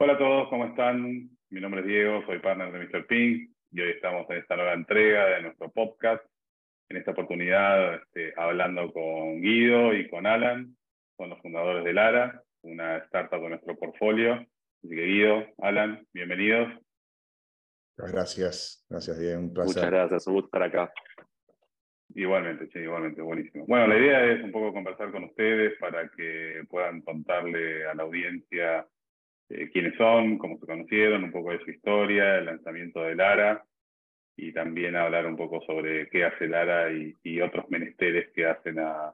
Hola a todos, ¿cómo están? Mi nombre es Diego, soy partner de Mr. Pink y hoy estamos en esta nueva entrega de nuestro podcast. En esta oportunidad este, hablando con Guido y con Alan, son los fundadores de Lara, una startup de nuestro portfolio. Así que Guido, Alan, bienvenidos. Gracias, gracias Diego, un placer. Muchas gracias, un gusto estar acá. Igualmente, sí, igualmente, buenísimo. Bueno, la idea es un poco conversar con ustedes para que puedan contarle a la audiencia eh, quiénes son, cómo se conocieron, un poco de su historia, el lanzamiento de Lara y también hablar un poco sobre qué hace Lara y, otros menesteres que hacen a,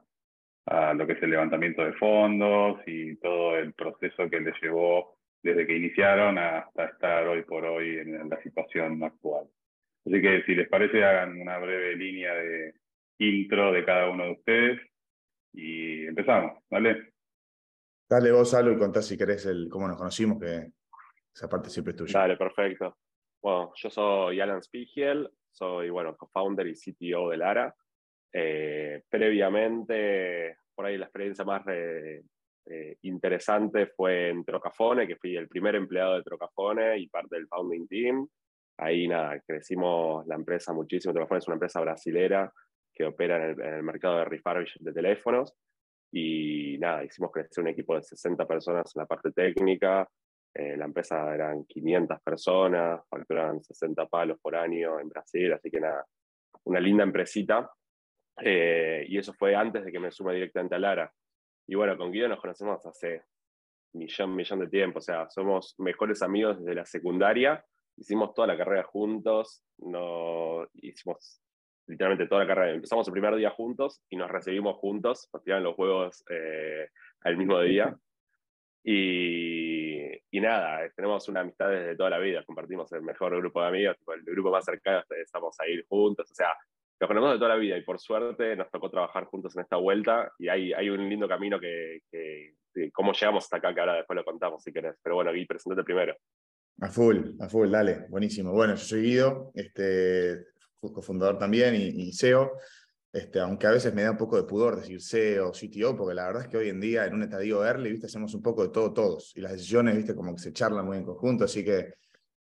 lo que es el levantamiento de fondos y todo el proceso que les llevó desde que iniciaron hasta estar hoy por hoy en la situación actual. Así que si les parece, hagan una breve línea de intro de cada uno de ustedes y empezamos, ¿vale? Dale vos, Alu, y contá si querés el, cómo nos conocimos, que esa parte siempre es tuya. Dale, perfecto. Bueno, yo soy Alan Spiegel, soy, bueno, co-founder y CTO de Lara. Eh, previamente, por ahí la experiencia más eh, interesante fue en Trocafone, que fui el primer empleado de Trocafone y parte del founding team. Ahí nada, crecimos la empresa muchísimo. Trocafone es una empresa brasilera que opera en el, en el mercado de refurbish de teléfonos. Y nada, hicimos crecer un equipo de 60 personas en la parte técnica. Eh, la empresa eran 500 personas, facturaban 60 palos por año en Brasil, así que nada, una linda empresita. Eh, y eso fue antes de que me sume directamente a Lara. Y bueno, con Guido nos conocemos hace millón, millón de tiempo, o sea, somos mejores amigos desde la secundaria, hicimos toda la carrera juntos, no, hicimos literalmente toda la carrera. Empezamos el primer día juntos y nos recibimos juntos, nos tiraron los juegos eh, al mismo día. Y, y, nada, tenemos una amistad desde toda la vida, compartimos el mejor grupo de amigos, el grupo más cercano, estamos a ir juntos, o sea, nos conocemos de toda la vida y por suerte nos tocó trabajar juntos en esta vuelta y hay, hay un lindo camino que, que, cómo llegamos hasta acá, que ahora después lo contamos si querés. Pero bueno, Gui, presentate primero. A full, a full, dale, buenísimo. Bueno, yo soy Guido, este, cofundador también y, SEO, este, aunque a veces me da un poco de pudor decir SEO, CTO, porque la verdad es que hoy en día en un estadio early, ¿viste? hacemos un poco de todo todos, y las decisiones, ¿viste? como que se charlan muy en conjunto, así que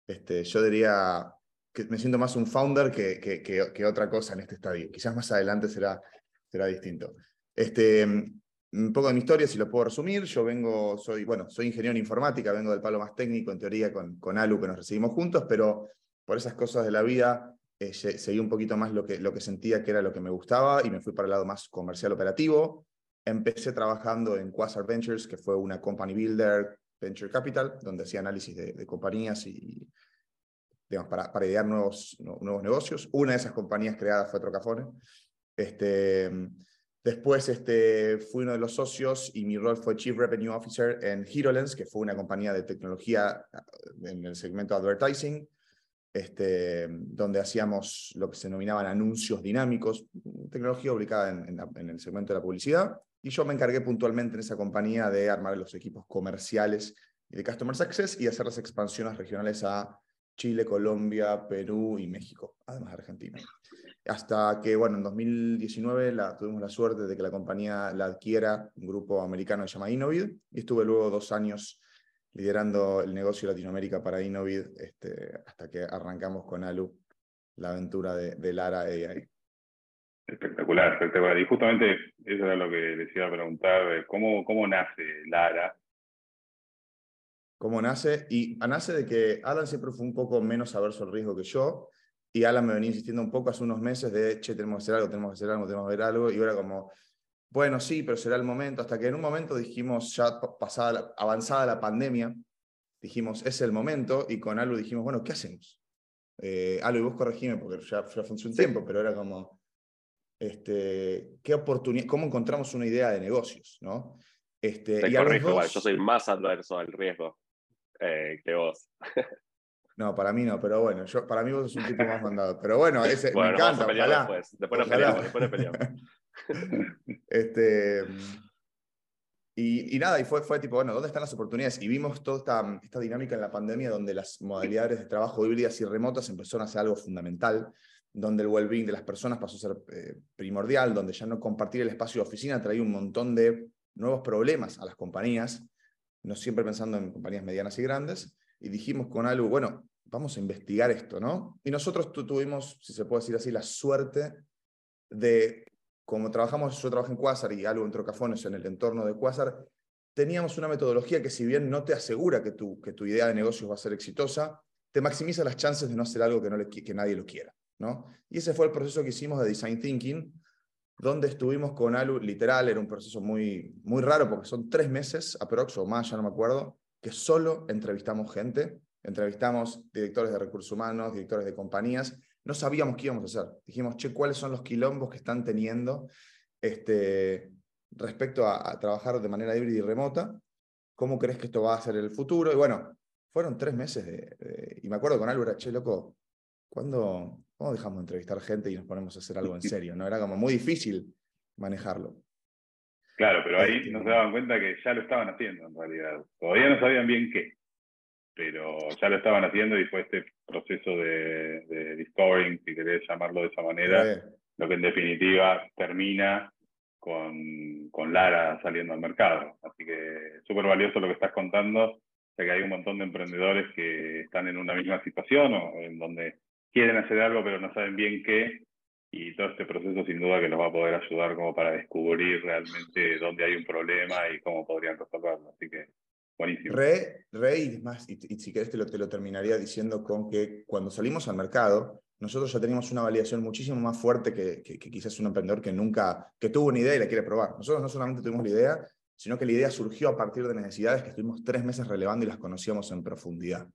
este, yo diría que me siento más un founder que, que, que, otra cosa en este estadio. Quizás más adelante será, será distinto. Este, un poco de mi historia, si lo puedo resumir, yo vengo, soy, bueno, soy ingeniero en informática, vengo del palo más técnico, en teoría, con, con Alu, que nos recibimos juntos, pero por esas cosas de la vida eh, seguí un poquito más lo que, lo que sentía que era lo que me gustaba y me fui para el lado más comercial operativo. Empecé trabajando en Quasar Ventures, que fue una company builder, venture capital, donde hacía análisis de, compañías y digamos, para, para idear nuevos, nuevos negocios. Una de esas compañías creadas fue Trocafone. Este, después este, fui uno de los socios y mi rol fue Chief Revenue Officer en HeroLens, que fue una compañía de tecnología en el segmento advertising este, donde hacíamos lo que se denominaban anuncios dinámicos, tecnología ubicada en, el segmento de la publicidad, y yo me encargué puntualmente en esa compañía de armar los equipos comerciales y de Customer Success y hacer las expansiones regionales a Chile, Colombia, Perú y México, además de Argentina. Hasta que, bueno, en 2019 la, tuvimos la suerte de que la compañía la adquiera un grupo americano que se llama Innovid, y estuve luego dos años liderando el negocio Latinoamérica para Innovid este, hasta que arrancamos con Alu la aventura de, Lara AI. Espectacular, espectacular. Y justamente eso era lo que les iba a preguntar, ¿cómo, cómo nace Lara? ¿Cómo nace? Y nace de que Alan siempre fue un poco menos averso al riesgo que yo, y Alan me venía insistiendo un poco hace unos meses de, che, tenemos que hacer algo, tenemos que hacer algo, tenemos que ver algo, y ahora como, bueno, sí, pero será el momento, hasta que en un momento dijimos, ya pasada, avanzada la pandemia, dijimos, es el momento, y con Alu dijimos, bueno, ¿qué hacemos? Eh, Alu, y vos corregime, porque ya, ya fue un tiempo, pero era como, este, ¿qué oportunidad, cómo encontramos una idea de negocios, ¿no? Este, y corrijo, yo soy más adverso al riesgo eh, que vos. No, para mí no, pero bueno, yo, para mí vos sos un tipo más mandado. Pero bueno, ese, me encanta. ojalá, después. Después nos peleamos, después nos peleamos. este, y, nada, y fue, fue tipo, bueno, ¿dónde están las oportunidades? Y vimos toda esta, esta dinámica en la pandemia donde las modalidades de trabajo híbridas y remotas empezaron a ser algo fundamental, donde el well-being de las personas pasó a ser eh, primordial, donde ya no compartir el espacio de oficina traía un montón de nuevos problemas a las compañías, no siempre pensando en compañías medianas y grandes, y dijimos con algo, bueno, vamos a investigar esto, ¿no? Y nosotros tuvimos, si se puede decir así, la suerte de, como trabajamos, yo trabajo en Quasar y algo en Trocafones en el entorno de Quasar, teníamos una metodología que si bien no te asegura que tu, que tu idea de negocio va a ser exitosa, te maximiza las chances de no hacer algo que nadie lo quiera, ¿no? Y ese fue el proceso que hicimos de Design Thinking, donde estuvimos con Alu, literal, era un proceso muy, muy raro porque son tres meses, aprox o más, ya no me acuerdo, que solo entrevistamos gente, entrevistamos directores de recursos humanos, directores de compañías, no sabíamos qué íbamos a hacer. Dijimos, che, ¿cuáles son los quilombos que están teniendo este, respecto a, trabajar de manera híbrida y remota? ¿Cómo crees que esto va a ser el futuro? Y bueno, fueron tres meses de, y me acuerdo con era, che, loco, ¿cuándo, ¿Cómo dejamos de entrevistar gente y nos ponemos a hacer algo en serio? ¿no? Era como muy difícil manejarlo. Claro, pero ahí este, no se daban cuenta que ya lo estaban haciendo en realidad. Todavía no sabían bien qué, pero ya lo estaban haciendo y fue este proceso de, de discovering, si querés llamarlo de esa manera, lo que en definitiva termina con, con Lara saliendo al mercado. Así que súper valioso lo que estás contando, ya que hay un montón de emprendedores que están en una misma situación o en donde quieren hacer algo pero no saben bien qué, y todo este proceso sin duda que los va a poder ayudar como para descubrir realmente dónde hay un problema y cómo podrían resolverlo. Así que buenísimo. Re, re y más, y, si querés te lo, te lo terminaría diciendo con que cuando salimos al mercado, nosotros ya teníamos una validación muchísimo más fuerte que, que, quizás un emprendedor que nunca, que tuvo una idea y la quiere probar. Nosotros no solamente tuvimos la idea, sino que la idea surgió a partir de necesidades que estuvimos tres meses relevando y las conocíamos en profundidad.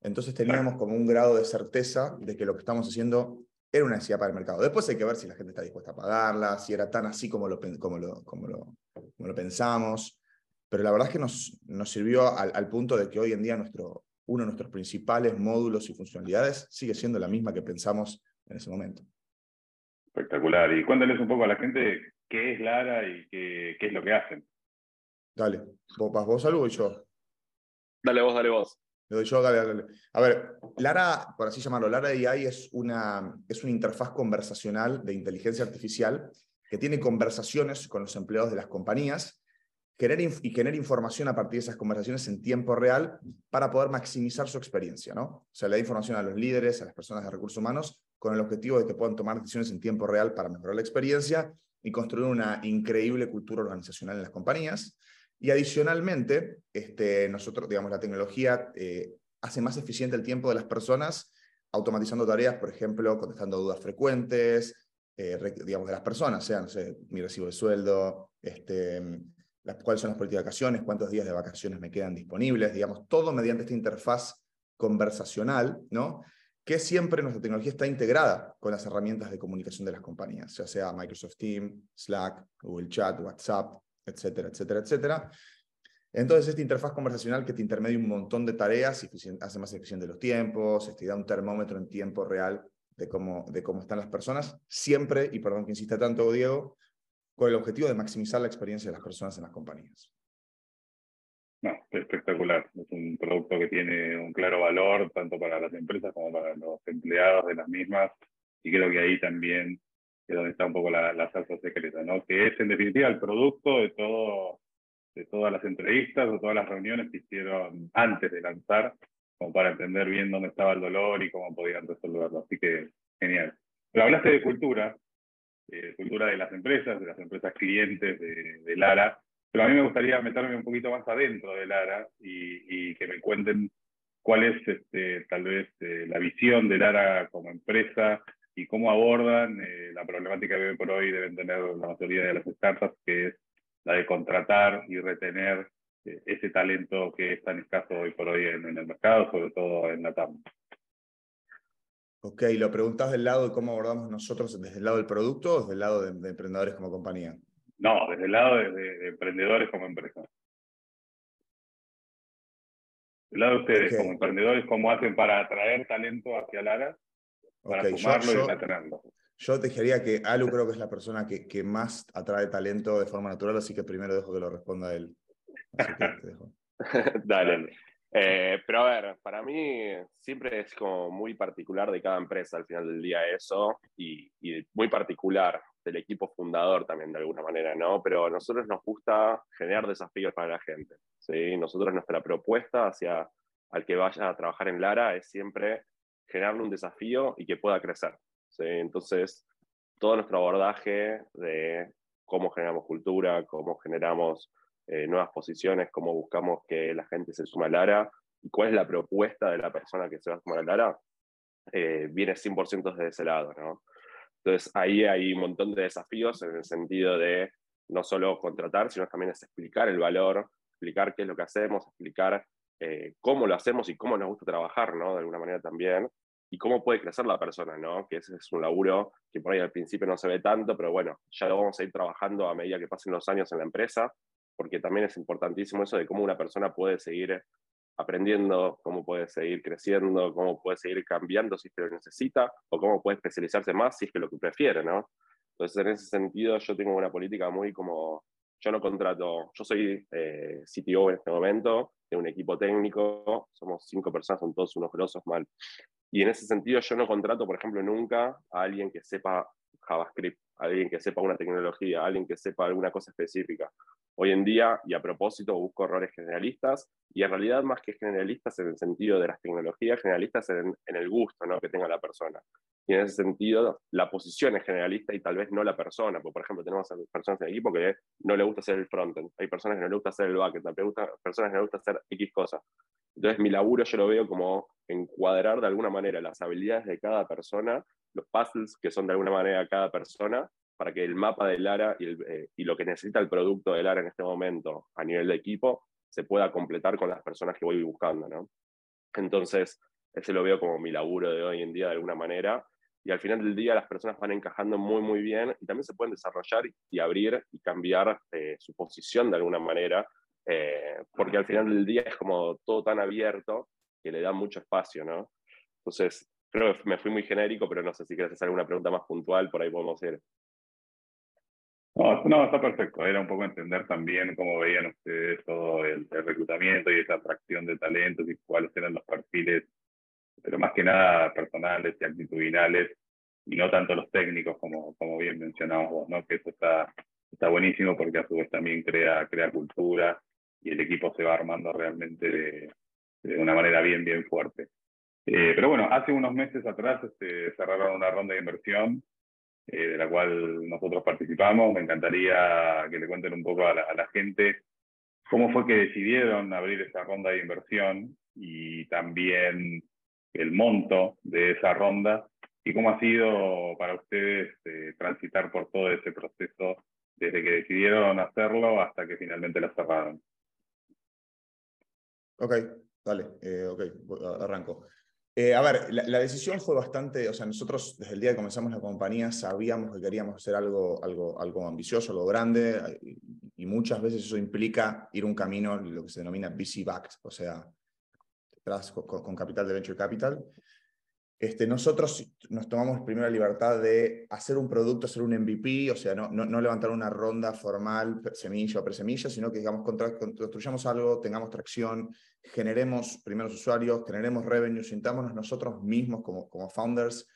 Entonces teníamos como un grado de certeza de que lo que estamos haciendo era una necesidad para el mercado. Después hay que ver si la gente está dispuesta a pagarla, si era tan así como lo, como lo, como lo, pensamos. Pero la verdad es que nos, nos sirvió al, punto de que hoy en día nuestro, uno de nuestros principales módulos y funcionalidades sigue siendo la misma que pensamos en ese momento. Espectacular. Y cuéntales un poco a la gente qué es Lara y qué, qué es lo que hacen. Dale, vos, vos algo y yo. Dale vos, dale vos. A ver, Lara, por así llamarlo, Lara AI es una, es una interfaz conversacional de inteligencia artificial que tiene conversaciones con los empleados de las compañías y genera información a partir de esas conversaciones en tiempo real para poder maximizar su experiencia. ¿no? O sea, le da información a los líderes, a las personas de recursos humanos, con el objetivo de que puedan tomar decisiones en tiempo real para mejorar la experiencia y construir una increíble cultura organizacional en las compañías. Y adicionalmente, este, nosotros, digamos, la tecnología eh, hace más eficiente el tiempo de las personas, automatizando tareas, por ejemplo, contestando dudas frecuentes, eh, digamos, de las personas, sean, no sé, mi recibo de sueldo, este, las, cuáles son las políticas de vacaciones, cuántos días de vacaciones me quedan disponibles, digamos, todo mediante esta interfaz conversacional, ¿no? que siempre nuestra tecnología está integrada con las herramientas de comunicación de las compañías, ya sea Microsoft Teams, Slack, Google Chat, WhatsApp, etcétera, etcétera, etcétera. Entonces, esta interfaz conversacional que te intermedia un montón de tareas y hace más eficiente los tiempos, te este, da un termómetro en tiempo real de cómo, de cómo están las personas, siempre, y perdón que insista tanto, Diego, con el objetivo de maximizar la experiencia de las personas en las compañías. No, espectacular. Es un producto que tiene un claro valor tanto para las empresas como para los empleados de las mismas. Y creo que ahí también es donde está un poco la, la salsa secreta, ¿no? que es en definitiva el producto de, todo, de todas las entrevistas o todas las reuniones que hicieron antes de lanzar, como para entender bien dónde estaba el dolor y cómo podían resolverlo. Así que genial. Pero hablaste de cultura, de cultura de las empresas, de las empresas clientes de, de Lara, pero a mí me gustaría meterme un poquito más adentro de Lara y, y que me cuenten cuál es este, tal vez eh, la visión de Lara como empresa y cómo abordan eh, la problemática que hoy por hoy deben tener la mayoría de las startups, que es la de contratar y retener eh, ese talento que es tan escaso hoy por hoy en, el mercado, sobre todo en la TAM. Ok, ¿lo preguntas del lado de cómo abordamos nosotros desde el lado del producto o desde el lado de, emprendedores como compañía? No, desde el lado de, emprendedores como empresa. Del lado de ustedes, como emprendedores, ¿cómo hacen para atraer talento hacia Lara para sumarlo yo, y mantenerlo. Yo te diría que Alu creo que es la persona que, que, más atrae talento de forma natural, así que primero dejo que lo responda él. Dale. Eh, pero a ver, para mí siempre es como muy particular de cada empresa al final del día eso, y, y muy particular, del equipo fundador también de alguna manera, ¿no? Pero a nosotros nos gusta generar desafíos para la gente, ¿sí? Nosotros nuestra propuesta hacia al que vaya a trabajar en Lara es siempre generarle un desafío y que pueda crecer, ¿sí? Entonces, todo nuestro abordaje de cómo generamos cultura, cómo generamos eh, nuevas posiciones, cómo buscamos que la gente se suma a Lara y cuál es la propuesta de la persona que se va a sumar a Lara, eh, viene 100% desde ese lado, ¿no? Entonces ahí hay un montón de desafíos en el sentido de no solo contratar, sino también es explicar el valor, explicar qué es lo que hacemos, explicar eh, cómo lo hacemos y cómo nos gusta trabajar, ¿no? De alguna manera también, y cómo puede crecer la persona, ¿no? Que ese es un laburo que por ahí al principio no se ve tanto, pero bueno, ya lo vamos a ir trabajando a medida que pasen los años en la empresa, porque también es importantísimo eso de cómo una persona puede seguir aprendiendo, cómo puede seguir creciendo, cómo puede seguir cambiando si es que lo necesita, o cómo puede especializarse más si es que lo que prefiere, ¿no? Entonces, en ese sentido, yo tengo una política muy como, yo no contrato, yo soy eh, CTO en este momento, de un equipo técnico, somos cinco personas, son todos unos grosos mal. Y en ese sentido, yo no contrato, por ejemplo, nunca a alguien que sepa JavaScript, alguien que sepa una tecnología, alguien que sepa alguna cosa específica. Hoy en día, y a propósito, busco errores generalistas, y en realidad más que generalistas en el sentido de las tecnologías, generalistas en, el gusto ¿no? que tenga la persona. Y en ese sentido, la posición es generalista y tal vez no la persona, porque por ejemplo tenemos personas en el equipo que no le gusta hacer el frontend, hay personas que no le gusta hacer el backend, hay personas que no le gusta hacer X cosas. Entonces mi laburo yo lo veo como encuadrar de alguna manera las habilidades de cada persona, los puzzles que son de alguna manera cada persona, para que el mapa del ARA y, eh, y, lo que necesita el producto del ARA en este momento a nivel de equipo se pueda completar con las personas que voy buscando, ¿no? Entonces, ese lo veo como mi laburo de hoy en día de alguna manera, y al final del día las personas van encajando muy, muy bien y también se pueden desarrollar y abrir y cambiar eh, su posición de alguna manera, eh, porque al final del día es como todo tan abierto que le da mucho espacio, ¿no? Entonces, creo que me fui muy genérico, pero no sé si quieres hacer alguna pregunta más puntual, por ahí podemos ir. No, no, está perfecto. Era un poco entender también cómo veían ustedes todo el, reclutamiento y esa atracción de talentos y cuáles eran los perfiles, pero más que nada personales y actitudinales, y no tanto los técnicos, como, como bien mencionabas vos, ¿no? Que eso está, está buenísimo porque a su vez también crea, crea cultura y el equipo se va armando realmente de, de una manera bien, bien fuerte. Eh, pero bueno, hace unos meses atrás este, cerraron una ronda de inversión eh, de la cual nosotros participamos. Me encantaría que le cuenten un poco a la, gente cómo fue que decidieron abrir esa ronda de inversión y también el monto de esa ronda y cómo ha sido para ustedes eh, transitar por todo ese proceso desde que decidieron hacerlo hasta que finalmente la cerraron. Ok, dale, eh, ok, arranco. Eh, a ver, la, decisión fue bastante, o sea, nosotros desde el día que comenzamos la compañía sabíamos que queríamos hacer algo, algo, algo ambicioso, algo grande, y, muchas veces eso implica ir un camino, lo que se denomina VC-backed, o sea, detrás con, capital de venture capital. Este, nosotros nos tomamos primero la libertad de hacer un producto, hacer un MVP, o sea, no, levantar una ronda formal, semilla o presemilla, sino que digamos, construyamos algo, tengamos tracción, generemos primeros usuarios, generemos revenue, sintámonos nosotros mismos como, como founders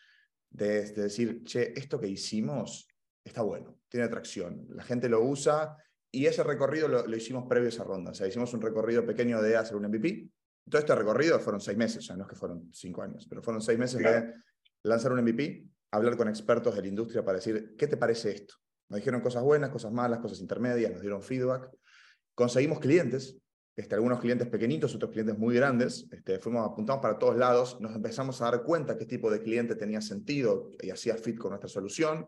de, decir, che, esto que hicimos está bueno, tiene tracción, la gente lo usa y ese recorrido lo, lo hicimos previo a esa ronda, o sea, hicimos un recorrido pequeño de hacer un MVP, todo este recorrido fueron seis meses, sea, no es que fueron cinco años, pero fueron seis meses de lanzar un MVP, hablar con expertos de la industria para decir, ¿qué te parece esto? Nos dijeron cosas buenas, cosas malas, cosas intermedias, nos dieron feedback. Conseguimos clientes, este, algunos clientes pequeñitos, otros clientes muy grandes, este, fuimos, apuntamos para todos lados, nos empezamos a dar cuenta qué tipo de cliente tenía sentido y hacía fit con nuestra solución,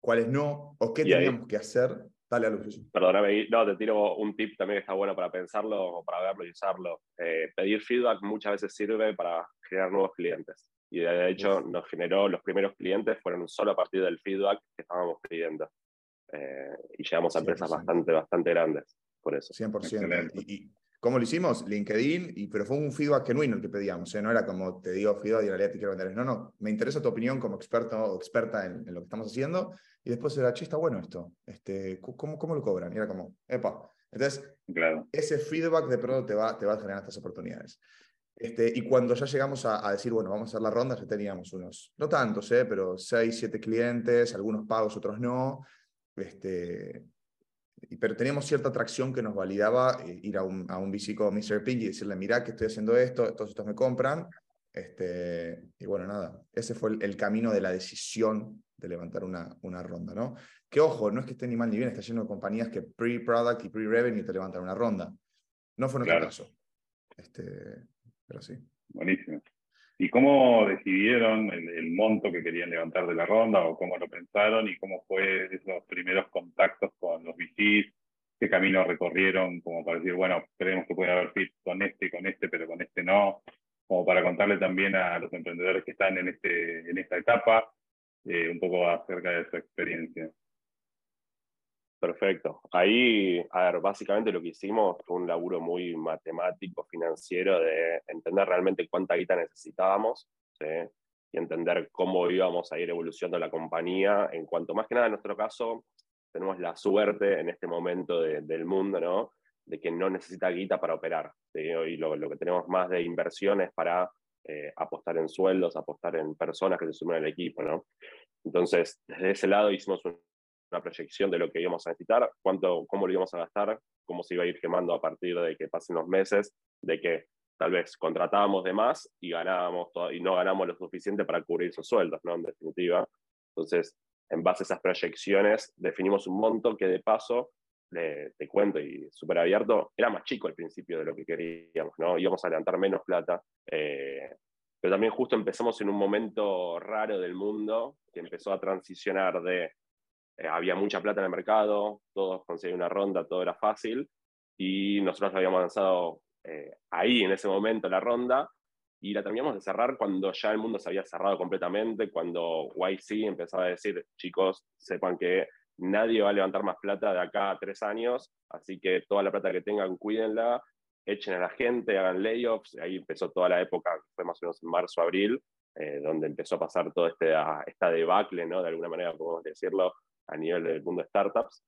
cuáles no, o qué teníamos que hacer Dale, Perdóname, no, te tiro un tip también que está bueno para pensarlo o para verlo y usarlo. Eh, pedir feedback muchas veces sirve para generar nuevos clientes. Y de hecho nos generó, los primeros clientes fueron solo a partir del feedback que estábamos pidiendo. Eh, y llegamos a empresas bastante, bastante grandes por eso. 100%. Y, ¿Cómo lo hicimos? LinkedIn, y, pero fue un feedback genuino el que pedíamos. ¿eh? No era como te digo feedback y en realidad te quiero vender. No, no, me interesa tu opinión como experto o experta en, en lo que estamos haciendo y después era, che, está bueno esto, este, ¿cómo, ¿cómo lo cobran? Y era como, epa. Entonces, claro. ese feedback de pronto te va, te va a generar estas oportunidades. Este, y cuando ya llegamos a, decir, bueno, vamos a hacer la ronda, ya teníamos unos, no tantos, ¿eh? pero seis, siete clientes, algunos pagos, otros no. Este, pero teníamos cierta atracción que nos validaba eh, ir a un, a un VC como Mr. Pink y decirle, mira que estoy haciendo esto, todos estos me compran. Este, y bueno, nada, ese fue el, camino de la decisión de levantar una, una ronda, ¿no? Que ojo, no es que esté ni mal ni bien, está lleno de compañías que pre-product y pre-revenue te levantan una ronda. No fue nuestro caso. Este, pero sí. Buenísimo. ¿Y cómo decidieron el, monto que querían levantar de la ronda o cómo lo pensaron y cómo fue esos primeros contactos con los VCs? ¿Qué camino recorrieron como para decir, bueno, creemos que puede haber fit con este, con este, pero con este no? Como para contarle también a los emprendedores que están en, este, en esta etapa eh, un poco acerca de su experiencia. Perfecto. Ahí, a ver, básicamente lo que hicimos fue un laburo muy matemático, financiero, de entender realmente cuánta guita necesitábamos y entender cómo íbamos a ir evolucionando la compañía. En cuanto más que nada, en nuestro caso, tenemos la suerte en este momento del mundo, ¿no? De que no necesita guita para operar. Y lo, lo, que tenemos más de inversiones para eh, apostar en sueldos, apostar en personas que se sumen al equipo, ¿no? Entonces, desde ese lado hicimos un una proyección de lo que íbamos a necesitar, cuánto, cómo lo íbamos a gastar, cómo se iba a ir quemando a partir de que pasen los meses, de que tal vez contratábamos de más y ganábamos todo, y no ganamos lo suficiente para cubrir esos sueldos, ¿no? En definitiva. Entonces, en base a esas proyecciones, definimos un monto que de paso, te cuento y súper abierto, era más chico al principio de lo que queríamos, ¿no? Íbamos a levantar menos plata, eh, pero también justo empezamos en un momento raro del mundo que empezó a transicionar de eh, había mucha plata en el mercado, todos conseguían una ronda, todo era fácil, y nosotros habíamos lanzado eh, ahí, en ese momento, la ronda, y la terminamos de cerrar cuando ya el mundo se había cerrado completamente, cuando YC empezaba a decir, chicos, sepan que nadie va a levantar más plata de acá a tres años, así que toda la plata que tengan, cuídenla, echen a la gente, hagan layoffs, ahí empezó toda la época, fue más o menos en marzo, abril, eh, donde empezó a pasar toda este, esta debacle, ¿no? de alguna manera podemos decirlo, a nivel del mundo de startups.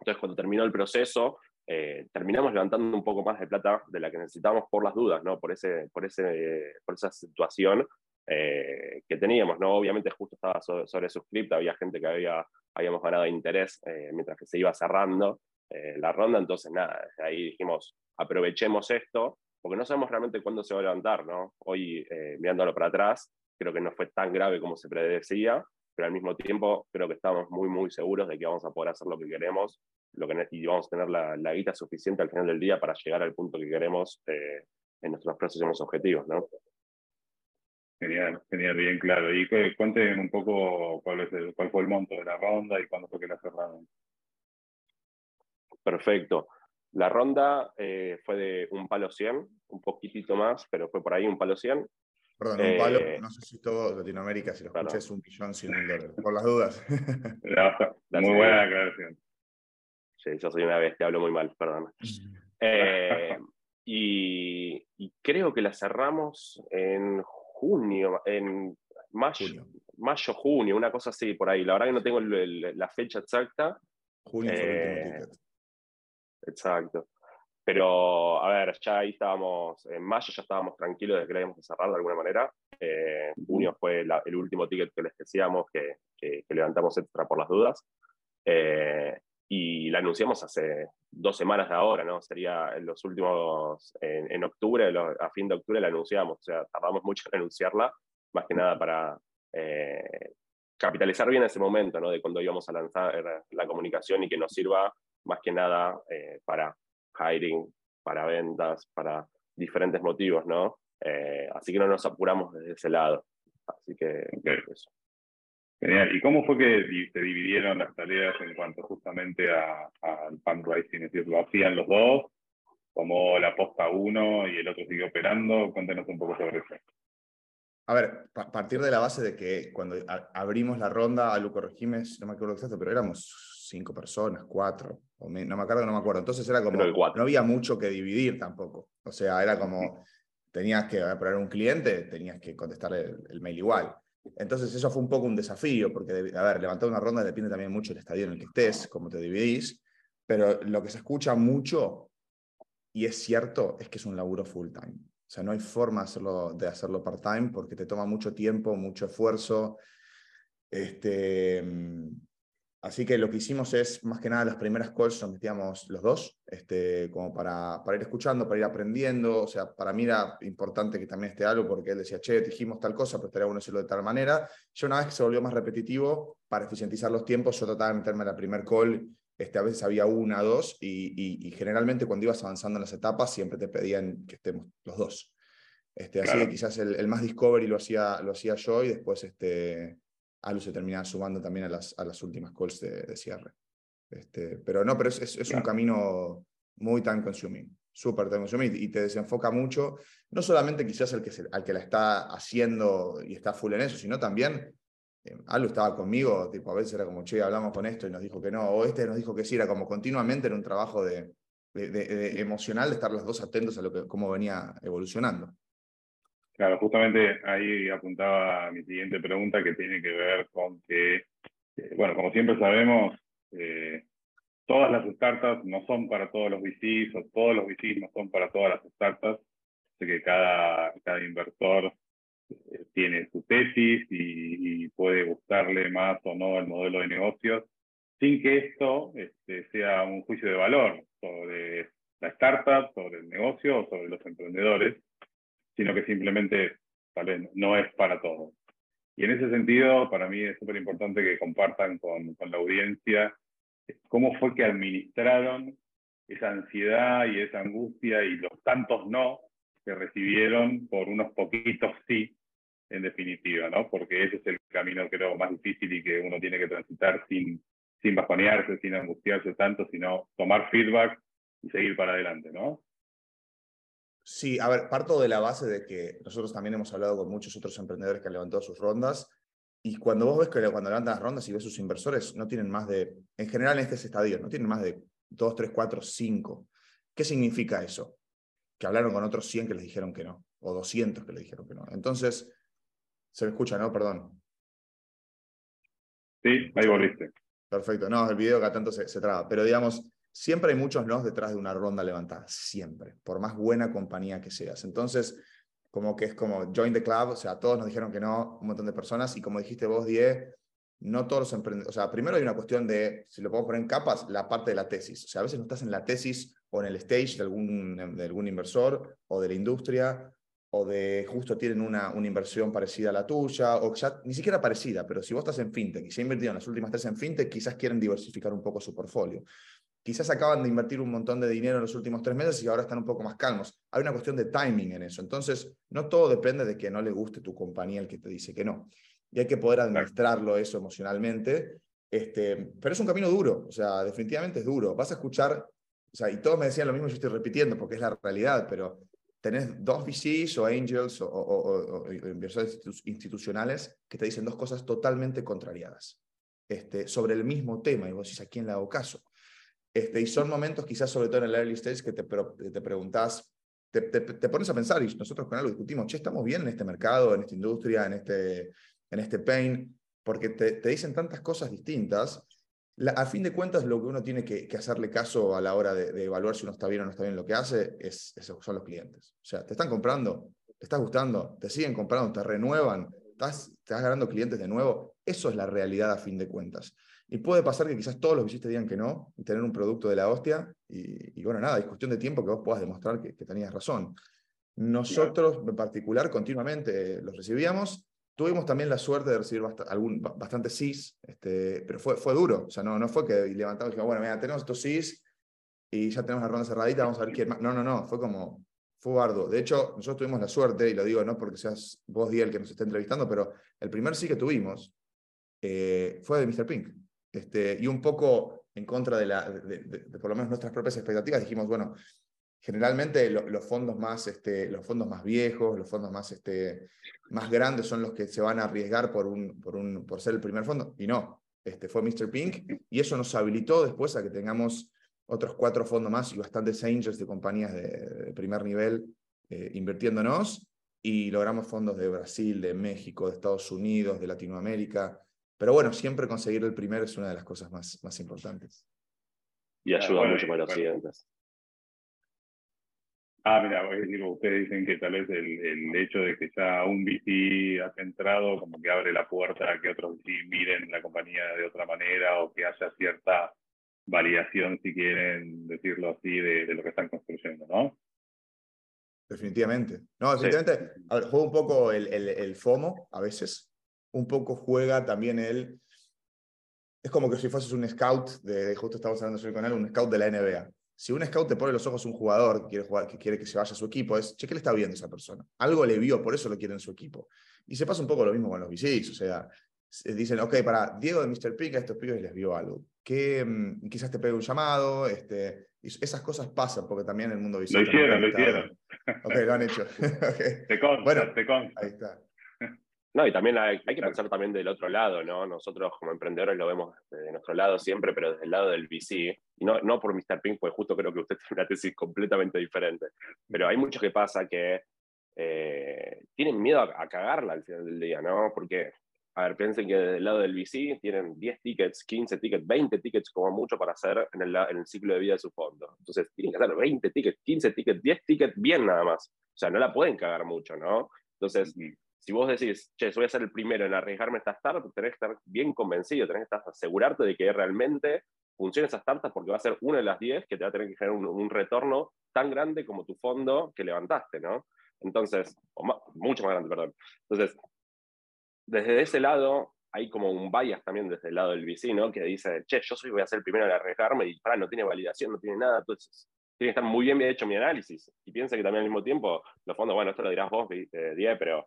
Entonces, cuando terminó el proceso, eh, terminamos levantando un poco más de plata de la que necesitábamos por las dudas, ¿no? por, ese, por, ese, por esa situación eh, que teníamos. ¿no? Obviamente justo estaba sobre, sobre suscripta, había gente que había, habíamos ganado interés eh, mientras que se iba cerrando la ronda, entonces nada, ahí dijimos, aprovechemos esto, porque no sabemos realmente cuándo se va a levantar. ¿no? Hoy, mirándolo para atrás, creo que no fue tan grave como se predecía, pero al mismo tiempo creo que estamos muy, muy seguros de que vamos a poder hacer lo que queremos lo que, y vamos a tener la, la guita suficiente al final del día para llegar al punto que queremos eh, en nuestros próximos objetivos, ¿no? Genial, genial, bien claro. Y cuenten un poco cuál, es el, cuál fue el monto de la ronda y cuándo fue que la cerraron. Perfecto. La ronda eh, fue de un palo 100, un poquitito más, pero fue por ahí un palo 100. Perdón, un palo, eh, no sé si todo Latinoamérica, si lo escuchas, es un millón cien mil dólares, por las dudas. muy buena aclaración. Sí, yo soy una bestia, hablo muy mal, perdón. Eh, y, creo que la cerramos en junio, en mayo, mayo, junio, una cosa así por ahí. La verdad que no tengo la fecha exacta. Junio fue el eh, ticket. Exacto. Pero, a ver, ya ahí estábamos, en mayo ya estábamos tranquilos de que la íbamos a cerrar de alguna manera. Eh, junio fue el último ticket que les decíamos que, que, levantamos extra por las dudas. Eh, y la anunciamos hace dos semanas de ahora, ¿no? Sería en los últimos, en, octubre, a fin de octubre la anunciamos, o sea, tardamos mucho en anunciarla, más que nada para eh, capitalizar bien ese momento, ¿no? De cuando íbamos a lanzar la comunicación y que nos sirva más que nada para hiring, para ventas, para diferentes motivos, ¿no? Eh, así que no nos apuramos desde ese lado. Así que eso. Genial. ¿Y cómo fue que se dividieron las tareas en cuanto justamente al fundraising? Es decir, ¿lo hacían los dos? ¿Tomó la posta uno y el otro siguió operando? Cuéntenos un poco sobre eso. A ver, a partir de la base de que cuando abrimos la ronda, a Luco Regimes, no me acuerdo exacto, pero éramos cinco personas, cuatro, o no me acuerdo, no me acuerdo. Entonces era como, no había mucho que dividir tampoco. O sea, era como, tenías que poner un cliente, tenías que contestar el, mail igual. Entonces eso fue un poco un desafío, porque, a ver, levantar una ronda depende también mucho del estadio en el que estés, cómo te dividís, pero lo que se escucha mucho, y es cierto, es que es un laburo full time. O sea, no hay forma de hacerlo, de hacerlo part-time porque te toma mucho tiempo, mucho esfuerzo. Este, así que lo que hicimos es, más que nada, las primeras calls nos metíamos los dos, este, como para, para ir escuchando, para ir aprendiendo. O sea, para mí era importante que también esté algo porque él decía, che, dijimos tal cosa, pero estaría bueno hacerlo de tal manera. Yo una vez que se volvió más repetitivo, para eficientizar los tiempos, yo trataba de meterme en la primer call este, a veces había una, dos, y, y, generalmente cuando ibas avanzando en las etapas siempre te pedían que estemos los dos. Este, Así que quizás el, el, más discovery lo hacía, lo hacía yo y después este, Alu se terminaba sumando también a las, a las últimas calls de, de cierre. Este, pero no, pero es, es, es un camino muy time consuming, súper time consuming y te desenfoca mucho, no solamente quizás el que se, al que la está haciendo y está full en eso, sino también eh, Alu estaba conmigo, tipo, a veces era como, che, hablamos con esto y nos dijo que no, o este nos dijo que sí, era como continuamente en un trabajo de, de, emocional de estar los dos atentos a lo que, cómo venía evolucionando. Claro, justamente ahí apuntaba mi siguiente pregunta que tiene que ver con que, eh, bueno, como siempre sabemos, eh, todas las startups no son para todos los VCs o todos los VCs no son para todas las startups, así que cada, cada inversor eh, tiene su tesis y, puede gustarle más o no el modelo de negocios, sin que esto este, sea un juicio de valor sobre la startup, sobre el negocio o sobre los emprendedores, sino que simplemente no es para todos. Y en ese sentido, para mí es súper importante que compartan con, con la audiencia cómo fue que administraron esa ansiedad y esa angustia y los tantos no que recibieron por unos poquitos sí en definitiva, ¿no? Porque ese es el camino, creo, más difícil y que uno tiene que transitar sin, sin bajonearse, sin angustiarse tanto, sino tomar feedback y seguir para adelante, ¿no? Sí, a ver, parto de la base de que nosotros también hemos hablado con muchos otros emprendedores que han levantado sus rondas y cuando vos ves que cuando levantan las rondas y ves sus inversores, no tienen más de, en general en este estadio, no tienen más de 2, 3, 4, 5. ¿Qué significa eso? Que hablaron con otros 100 que les dijeron que no, o 200 que les dijeron que no. Entonces, se me escucha, ¿no? Perdón. Sí, ahí volviste. Perfecto. No, el video acá tanto se, se traba. Pero digamos, siempre hay muchos no detrás de una ronda levantada. Siempre. Por más buena compañía que seas. Entonces, como que es como join the club. O sea, todos nos dijeron que no, un montón de personas. Y como dijiste vos, Die, no todos los emprendedores. O sea, primero hay una cuestión de, si lo podemos poner en capas, la parte de la tesis. O sea, a veces no estás en la tesis o en el stage de algún, de algún inversor o de la industria o de justo tienen una, una inversión parecida a la tuya, o ya ni siquiera parecida, pero si vos estás en fintech y se ha invertido en las últimas tres en fintech, quizás quieren diversificar un poco su portfolio. Quizás acaban de invertir un montón de dinero en los últimos tres meses y ahora están un poco más calmos. Hay una cuestión de timing en eso. Entonces, no todo depende de que no le guste tu compañía el que te dice que no. Y hay que poder administrarlo eso emocionalmente. Este, pero es un camino duro, o sea, definitivamente es duro. Vas a escuchar, o sea, y todos me decían lo mismo, yo estoy repitiendo porque es la realidad, pero tenés dos VCs o angels o, inversores institucionales que te dicen dos cosas totalmente contrariadas este, sobre el mismo tema y vos decís, ¿a quién le hago caso? Este, y son momentos quizás sobre todo en el early stage que te, te preguntás, te, te, pones a pensar y nosotros con algo discutimos, che, estamos bien en este mercado, en esta industria, en este, en este pain, porque te, te dicen tantas cosas distintas a fin de cuentas, lo que uno tiene que, hacerle caso a la hora de, evaluar si uno está bien o no está bien lo que hace es, son los clientes. O sea, te están comprando, te está gustando, te siguen comprando, te renuevan, estás, estás ganando clientes de nuevo. Eso es la realidad a fin de cuentas. Y puede pasar que quizás todos los visitantes digan que no y tener un producto de la hostia. Y, bueno, nada, es cuestión de tiempo que vos puedas demostrar que, que tenías razón. Nosotros en particular continuamente los recibíamos Tuvimos también la suerte de recibir algún, bastante SIS, este, pero fue, fue duro. O sea, no, no fue que levantamos y dijimos, bueno, mira, tenemos estos SIS y ya tenemos la ronda cerradita, vamos a ver quién más. No, no, no, fue como, fue arduo. De hecho, nosotros tuvimos la suerte, y lo digo no porque seas vos, Díaz, el que nos está entrevistando, pero el primer sí que tuvimos eh, fue de Mr. Pink. Este, y un poco en contra de, la, de, por lo menos nuestras propias expectativas, dijimos, bueno, generalmente los, fondos más, este, los fondos más viejos, los fondos más, este, más grandes son los que se van a arriesgar por, un, por, un, por ser el primer fondo. Y no, este, fue Mr. Pink y eso nos habilitó después a que tengamos otros cuatro fondos más y bastantes angels de compañías de, primer nivel eh, invirtiéndonos y logramos fondos de Brasil, de México, de Estados Unidos, de Latinoamérica. Pero bueno, siempre conseguir el primero es una de las cosas más, más importantes. Y ayuda mucho para los siguientes. Ah, mira, ustedes dicen que tal vez el, hecho de que ya un VC ha entrado como que abre la puerta a que otros VC miren la compañía de otra manera o que haya cierta validación, si quieren decirlo así, de, lo que están construyendo, ¿no? Definitivamente. No, definitivamente. A ver, juega un poco el, el, FOMO a veces. Un poco juega también el. Es como que si fueses un scout, de, justo estamos hablando con él, un scout de la NBA si un scout te pone los ojos a un jugador que quiere, jugar, que quiere que se vaya a su equipo, es, che, ¿qué le está viendo esa persona? Algo le vio, por eso lo quiere en su equipo. Y se pasa un poco lo mismo con los VCs, o sea, dicen, ok, para Diego de Mr. Pink, a estos pibes les vio algo. Que mm, quizás te pegue un llamado, este, esas cosas pasan, porque también en el mundo VC... Lo hicieron, lo hicieron. Ok, lo han hecho. Te consta, bueno, te Ahí está. No, y también hay, que pensar también del otro lado, ¿no? Nosotros como emprendedores lo vemos de nuestro lado siempre, pero desde el lado del VC, y no, no por Mr. Pink, pues justo creo que usted tiene una tesis completamente diferente, pero hay mucho que pasa que eh, tienen miedo a, cagarla al final del día, ¿no? Porque, a ver, piensen que desde el lado del VC tienen 10 tickets, 15 tickets, 20 tickets como mucho para hacer en el, en el ciclo de vida de su fondo. Entonces, tienen que hacer 20 tickets, 15 tickets, 10 tickets bien nada más. O sea, no la pueden cagar mucho, ¿no? Entonces, si vos decís, che, voy a ser el primero en arriesgarme esta startup, tenés que estar bien convencido, tenés que estar, asegurarte de que realmente funcione esa startup porque va a ser una de las 10 que te va a tener que generar un, retorno tan grande como tu fondo que levantaste, ¿no? Entonces, o mucho más grande, perdón. Entonces, desde ese lado, hay como un bias también desde el lado del vecino que dice, che, yo soy, voy a ser el primero en arriesgarme y para, no tiene validación, no tiene nada, entonces tiene que estar muy bien hecho mi análisis. Y piensa que también al mismo tiempo, los fondos, bueno, esto lo dirás vos, eh, Die, pero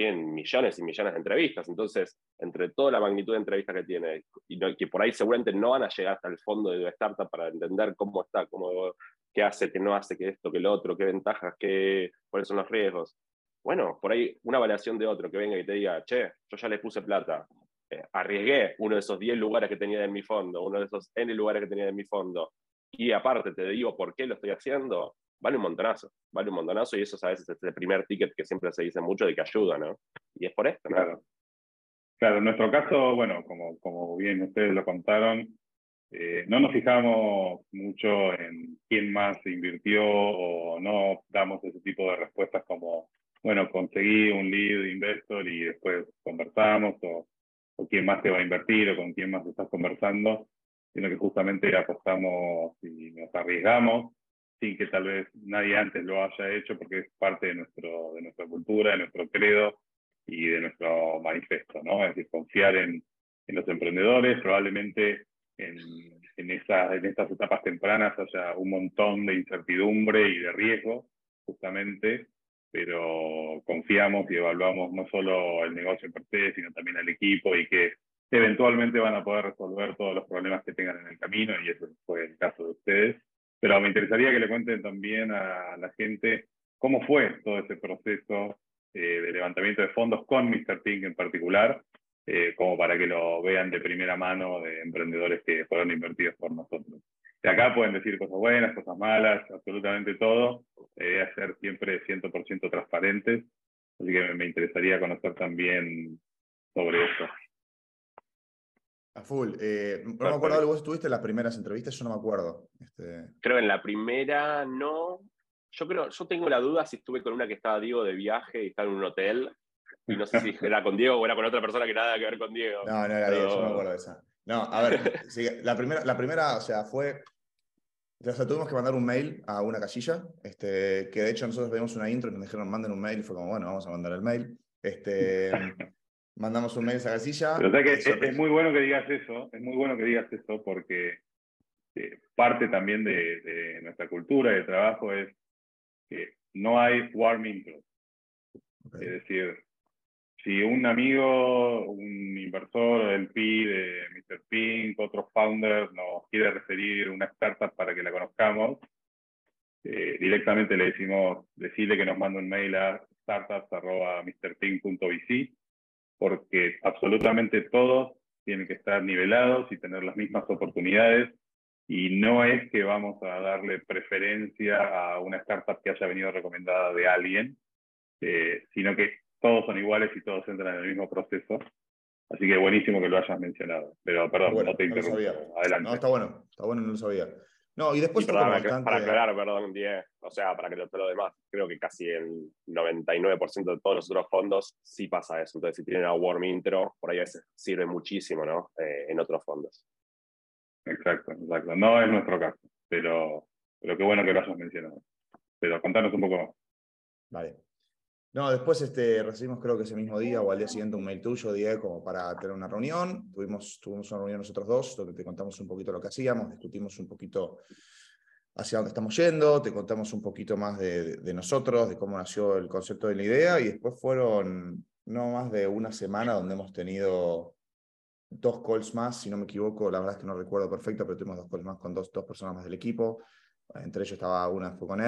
tienen millones y millones de entrevistas. Entonces, entre toda la magnitud de entrevistas que tiene, y que por ahí seguramente no van a llegar hasta el fondo de la startup para entender cómo está, cómo, qué hace, qué no hace, qué esto, qué lo otro, qué ventajas, qué, cuáles son los riesgos. Bueno, por ahí una evaluación de otro que venga y te diga, che, yo ya le puse plata, eh, arriesgué uno de esos 10 lugares que tenía en mi fondo, uno de esos N lugares que tenía en mi fondo, y aparte te digo por qué lo estoy haciendo, vale un montonazo, vale un montonazo y eso a veces es el primer ticket que siempre se dice mucho de que ayuda, ¿no? Y es por esto, ¿no? Claro. Claro, en nuestro caso, bueno, como, como bien ustedes lo contaron, eh, no nos fijamos mucho en quién más invirtió o no damos ese tipo de respuestas como, bueno, conseguí un lead investor y después conversamos o, o quién más te va a invertir o con quién más estás conversando, sino que justamente apostamos y nos arriesgamos sin que tal vez nadie antes lo haya hecho porque es parte de, nuestro, de nuestra cultura, de nuestro credo y de nuestro manifiesto, ¿no? Es decir, confiar en, en los emprendedores, probablemente en, en, esa, en estas etapas tempranas haya un montón de incertidumbre y de riesgo, justamente, pero confiamos y evaluamos no solo el negocio per sino también al equipo y que eventualmente van a poder resolver todos los problemas que tengan en el camino, y eso fue el caso de ustedes. Pero me interesaría que le cuenten también a la gente cómo fue todo ese proceso eh, de levantamiento de fondos con Mr. Pink en particular, eh, como para que lo vean de primera mano de emprendedores que fueron invertidos por nosotros. De acá pueden decir cosas buenas, cosas malas, absolutamente todo. Es ser siempre 100% transparentes, así que me interesaría conocer también sobre eso. A full. Eh, no me acuerdo, vos estuviste en las primeras entrevistas, yo no me acuerdo. Este... Creo en la primera no. Yo creo, yo tengo la duda si estuve con una que estaba Diego de viaje y estaba en un hotel. Y no sé si era con Diego o era con otra persona que nada que ver con Diego. No, no era Diego, yo no me acuerdo de esa. No, a ver, la, primera, la primera, o sea, fue. O sea, tuvimos que mandar un mail a una casilla, este, que de hecho nosotros pedimos una intro y nos dijeron manden un mail y fue como, bueno, vamos a mandar el mail. Este, mandamos un mail a esa casilla. es, muy bueno que digas eso, es muy bueno que digas eso porque eh, parte también de, nuestra cultura de trabajo es que no hay warm intro. Es decir, si un amigo, un inversor del PI de Mr. Pink, otro founder nos quiere referir una startup para que la conozcamos, eh, directamente le decimos, decirle que nos mande un mail a startups.mrpink.vc porque absolutamente todos tienen que estar nivelados y tener las mismas oportunidades y no es que vamos a darle preferencia a una startup que haya venido recomendada de alguien, eh, sino que todos son iguales y todos entran en el mismo proceso. Así que buenísimo que lo hayas mencionado. Pero perdón, no te interrumpo. Adelante. No, está bueno, está bueno, no lo sabía. No, y después para, aclarar, perdón, Die, o sea, para que lo, lo demás, creo que casi el 99% de todos los otros fondos sí pasa eso. Entonces, si tienen a warm intro, por ahí a veces sirve muchísimo, ¿no? Eh, en otros fondos. Exacto, exacto. No es nuestro caso, pero, pero qué bueno que lo hayas mencionado. Pero contanos un poco más. Vale. No, después este, recibimos creo que ese mismo día o al día siguiente un mail tuyo, Diego, como para tener una reunión. Tuvimos, tuvimos una reunión nosotros dos, donde te contamos un poquito lo que hacíamos, discutimos un poquito hacia dónde estamos yendo, te contamos un poquito más de, nosotros, de cómo nació el concepto de la idea, y después fueron no más de una semana donde hemos tenido dos calls más, si no me equivoco, la verdad es que no recuerdo perfecto, pero tuvimos dos calls más con dos, dos personas más del equipo, entre ellos estaba una fue con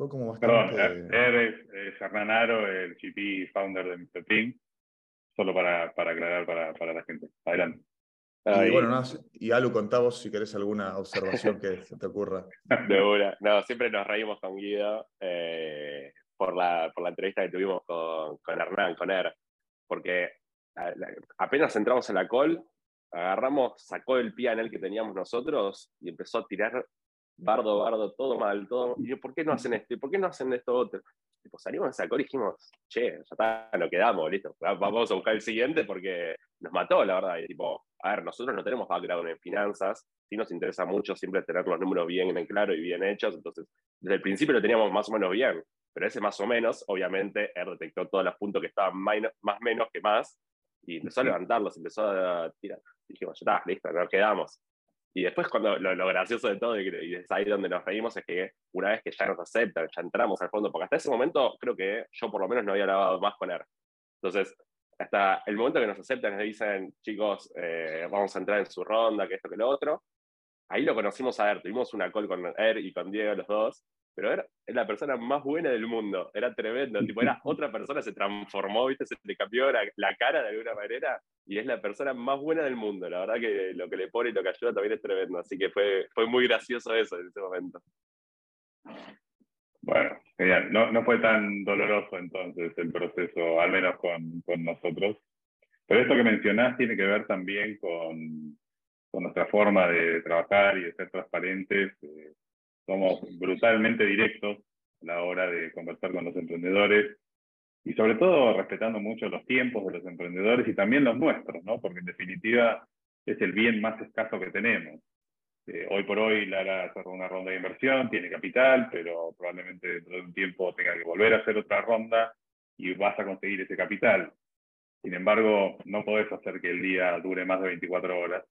Este, como Perdón, eres es Hernán el GP founder de Mr. Team, solo para, para aclarar para, para, la gente. Adelante. Y, bueno, no, y Alu, contá si querés alguna observación que se te ocurra. De una. No, siempre nos reímos con Guido eh, por, la, por la entrevista que tuvimos con, con Hernán, con Er, porque apenas entramos en la call, agarramos, sacó el pie en el que teníamos nosotros y empezó a tirar bardo, bardo, todo mal, todo. Y yo, ¿por qué no hacen esto? ¿Y por qué no hacen esto otro? Salimos de esa y dijimos, che, ya está, lo quedamos, listo. Vamos a buscar el siguiente porque nos mató, la verdad. Y tipo, a ver, nosotros no tenemos background en finanzas, sí nos interesa mucho siempre tener los números bien en claro y bien hechos. Entonces, desde el principio lo teníamos más o menos bien. Pero ese más o menos, obviamente, él detectó todos los puntos que estaban más menos que más y empezó a levantarlos, empezó a tirar. dijimos, ya está, listo, nos quedamos. Y después cuando lo, gracioso de todo, y es ahí donde nos reímos, es que una vez que ya nos aceptan, ya entramos al fondo, porque hasta ese momento creo que yo por lo menos no había lavado más con él. Entonces, hasta el momento que nos aceptan, nos dicen, chicos, eh, vamos a entrar en su ronda, que esto, que lo otro. Ahí lo conocimos a él, tuvimos una call con él y con Diego los dos, pero era, la persona más buena del mundo, era tremendo, tipo, era otra persona, se transformó, ¿viste? se le cambió la, la, cara de alguna manera y es la persona más buena del mundo, la verdad que lo que le pone y lo que ayuda también es tremendo, así que fue, fue muy gracioso eso en ese momento. Bueno, genial, no, no fue tan doloroso entonces el proceso, al menos con, con nosotros, pero esto que mencionás tiene que ver también con, con nuestra forma de trabajar y de ser transparentes. Eh, somos brutalmente directos a la hora de conversar con los emprendedores y sobre todo respetando mucho los tiempos de los emprendedores y también los nuestros, ¿no? porque en definitiva es el bien más escaso que tenemos. Eh, hoy por hoy Lara cerró una ronda de inversión, tiene capital, pero probablemente dentro de un tiempo tenga que volver a hacer otra ronda y vas a conseguir ese capital. Sin embargo, no podés hacer que el día dure más de 24 horas,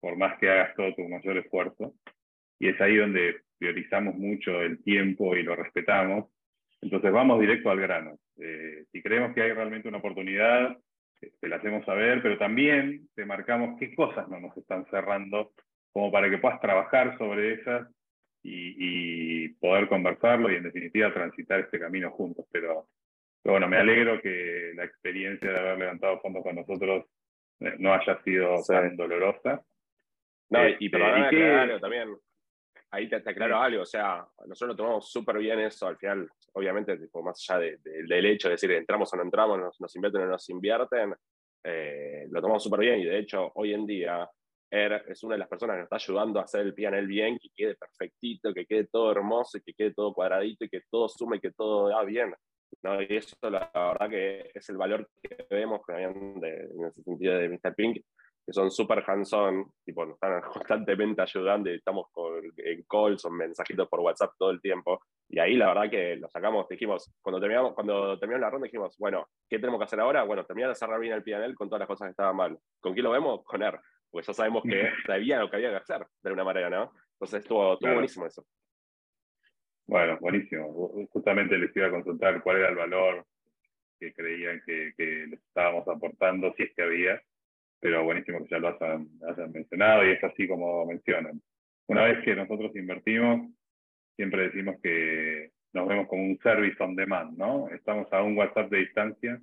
por más que hagas todo tu mayor esfuerzo. Y es ahí donde priorizamos mucho el tiempo y lo respetamos. Entonces vamos directo al grano. Eh, si creemos que hay realmente una oportunidad, eh, te la hacemos saber, pero también te marcamos qué cosas no nos están cerrando, como para que puedas trabajar sobre ellas y, poder conversarlo y en definitiva transitar este camino juntos. Pero, bueno, me alegro que la experiencia de haber levantado fondos con nosotros eh, no haya sido tan dolorosa. No, y, este, y también, ahí te, aclaro algo, o sea, nosotros lo tomamos súper bien eso, al final, obviamente, más allá del hecho de decir entramos o no entramos, nos, nos invierten o no nos invierten, eh, lo tomamos súper bien y de hecho, hoy en día, Er es una de las personas que nos está ayudando a hacer el PNL bien, que quede perfectito, que quede todo hermoso, que quede todo cuadradito y que todo sume, y que todo va bien. ¿no? Y eso, la, verdad, que es el valor que vemos en ese sentido de Mr. Pink, que son súper hands-on, tipo, nos están constantemente ayudando y estamos en calls o mensajitos por WhatsApp todo el tiempo. Y ahí la verdad que lo sacamos, dijimos, cuando terminamos, cuando terminamos la ronda dijimos, bueno, ¿qué tenemos que hacer ahora? Bueno, terminar de cerrar bien el PNL con todas las cosas que estaban mal. ¿Con quién lo vemos? Con él, porque ya sabemos que sabía lo que había que hacer de alguna manera, ¿no? Entonces estuvo, buenísimo eso. Bueno, buenísimo. Justamente les iba a consultar cuál era el valor que creían que, que les estábamos aportando, si es que había pero buenísimo que ya lo hayan, mencionado y es así como mencionan. Una vez que nosotros invertimos, siempre decimos que nos vemos como un service on demand, ¿no? Estamos a un WhatsApp de distancia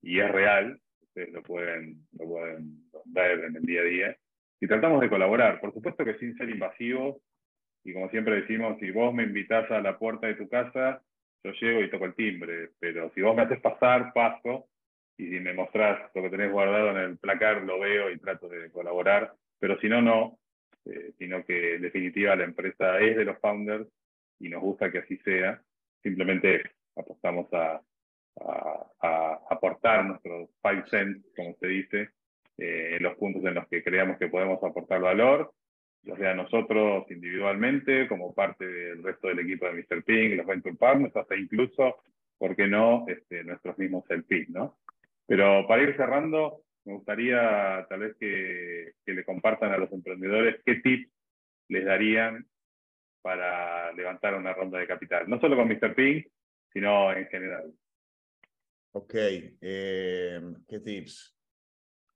y es real, ustedes lo pueden, lo pueden ver en el día a día, y tratamos de colaborar, por supuesto que sin ser invasivos, y como siempre decimos, si vos me invitas a la puerta de tu casa, yo llego y toco el timbre, pero si vos me haces pasar, paso, y si me mostrás lo que tenés guardado en el placar, lo veo y trato de colaborar, pero si no, no. eh, sino que en definitiva la empresa es de los founders y nos gusta que así sea. Simplemente apostamos a, aportar nuestros five cents, como se dice, eh, en los puntos en los que creamos que podemos aportar valor, ya sea nosotros individualmente, como parte del resto del equipo de Mr. Pink, los Venture Partners, hasta incluso, ¿por qué no?, este, nuestros mismos LP, ¿no? Pero para ir cerrando, me gustaría tal vez que, que le compartan a los emprendedores qué tips les darían para levantar una ronda de capital, no solo con Mr. Pink, sino en general. Ok, eh, ¿qué tips?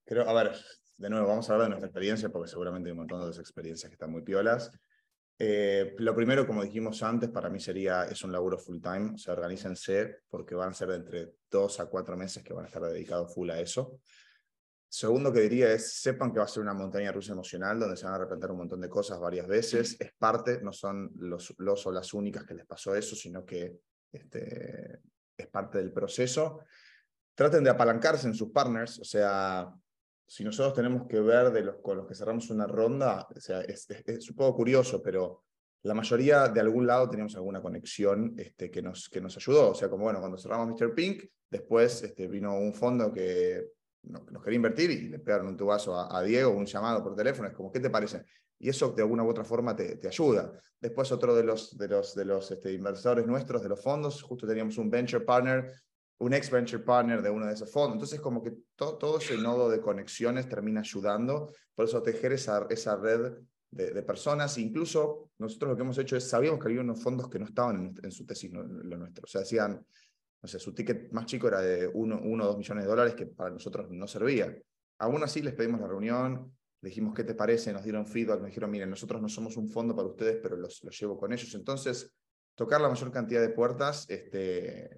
Creo, a ver, de nuevo, vamos a hablar de nuestra experiencia, porque seguramente hay un montón de experiencias que están muy piolas. Eh, lo primero, como dijimos antes, para mí sería, es un laburo full time, o sea, organícense, porque van a ser de entre dos a cuatro meses que van a estar dedicados full a eso. Segundo que diría es, sepan que va a ser una montaña rusa emocional donde se van a arrepentir un montón de cosas varias veces. Es parte, no son los, los o las únicas que les pasó eso, sino que este, es parte del proceso. Traten de apalancarse en sus partners, o sea, si nosotros tenemos que ver de los con los que cerramos una ronda, o sea, es, es, un poco curioso, pero la mayoría de algún lado teníamos alguna conexión este, que, nos, que nos ayudó. O sea, como bueno, cuando cerramos Mr. Pink, después este, vino un fondo que nos quería invertir y le pegaron un tubazo a, a, Diego, un llamado por teléfono, es como, ¿qué te parece? Y eso de alguna u otra forma te, te ayuda. Después otro de los, de los, de los este, inversores nuestros, de los fondos, justo teníamos un venture partner, un ex venture partner de uno de esos fondos. Entonces como que todo, todo ese nodo de conexiones termina ayudando, por eso tejer esa, esa red de, de, personas. Incluso nosotros lo que hemos hecho es, sabíamos que había unos fondos que no estaban en, en su tesis, no, lo nuestro. O sea, decían, no sé, su ticket más chico era de 1 o 2 millones de dólares que para nosotros no servía. Aún así les pedimos la reunión, dijimos, ¿qué te parece? Nos dieron feedback, nos dijeron, miren, nosotros no somos un fondo para ustedes, pero los, los llevo con ellos. Entonces, tocar la mayor cantidad de puertas este,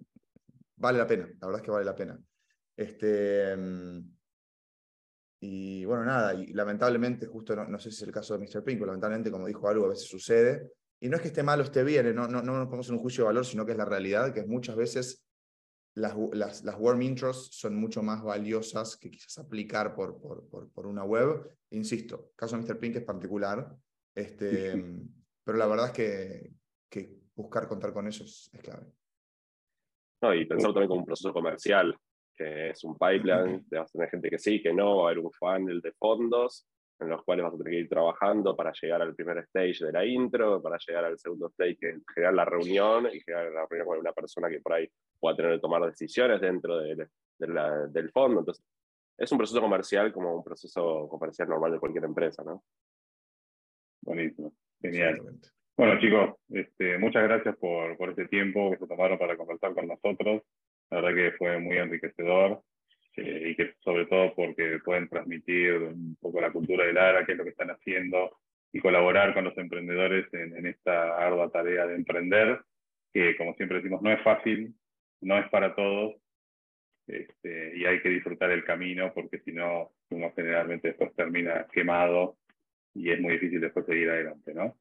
vale la pena, la verdad es que vale la pena. Este, y bueno, nada, y lamentablemente, justo no, no sé si es el caso de Mr. Pink, pero lamentablemente, como dijo algo, a veces sucede. Y no es que esté mal o esté bien, ¿eh? no, no, no nos ponemos en un juicio de valor, sino que es la realidad, que muchas veces las, las, las warm intros son mucho más valiosas que quizás aplicar por, por, por, por una web. Insisto, caso de Mr. Pink es particular, este, pero la verdad es que, que buscar contar con ellos es clave. No, y pensar también como un proceso comercial, que es un pipeline, vas a tener gente que sí, que no, va a haber un funnel de fondos en los cuales vas a tener que ir trabajando para llegar al primer stage de la intro, para llegar al segundo stage, que es generar la reunión y generar la reunión con una persona que por ahí pueda tener que tomar decisiones dentro de, de la, del fondo. Entonces, es un proceso comercial como un proceso comercial normal de cualquier empresa, ¿no? Buenísimo, genial. Bueno, chicos, este, muchas gracias por, por este tiempo que se tomaron para conversar con nosotros. La verdad que fue muy enriquecedor eh, y que sobre todo porque pueden transmitir un poco la cultura del ARA, qué es lo que están haciendo y colaborar con los emprendedores en, en esta ardua tarea de emprender, que como siempre decimos, no es fácil, no es para todos, este, y hay que disfrutar el camino porque si no, uno generalmente después termina quemado y es muy difícil después seguir adelante, ¿no?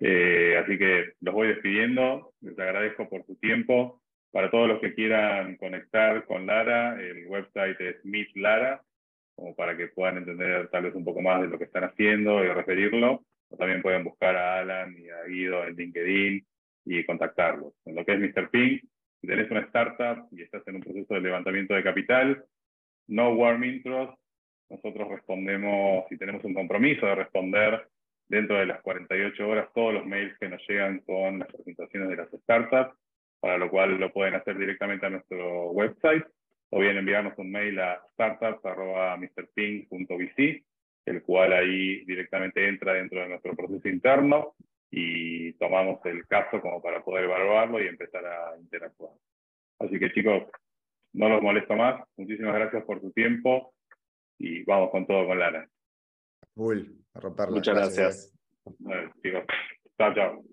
Eh, así que los voy despidiendo, les agradezco por su tiempo. Para todos los que quieran conectar con Lara, el website es Meet Lara, como para que puedan entender tal vez un poco más de lo que están haciendo y referirlo. O también pueden buscar a Alan y a Guido en LinkedIn y contactarlos. En lo que es Mr. Pink, si tenés una startup y estás en un proceso de levantamiento de capital, no warm intros, nosotros respondemos, si tenemos un compromiso de responder dentro de las 48 horas todos los mails que nos llegan con las presentaciones de las startups, para lo cual lo pueden hacer directamente a nuestro website o bien enviarnos un mail a startups.mrping.vc, el cual ahí directamente entra dentro de nuestro proceso interno y tomamos el caso como para poder evaluarlo y empezar a interactuar. Así que chicos, no los molesto más. Muchísimas gracias por su tiempo y vamos con todo con Lara. Uy, a romperla. Muchas gracias. gracias. Chao, chao.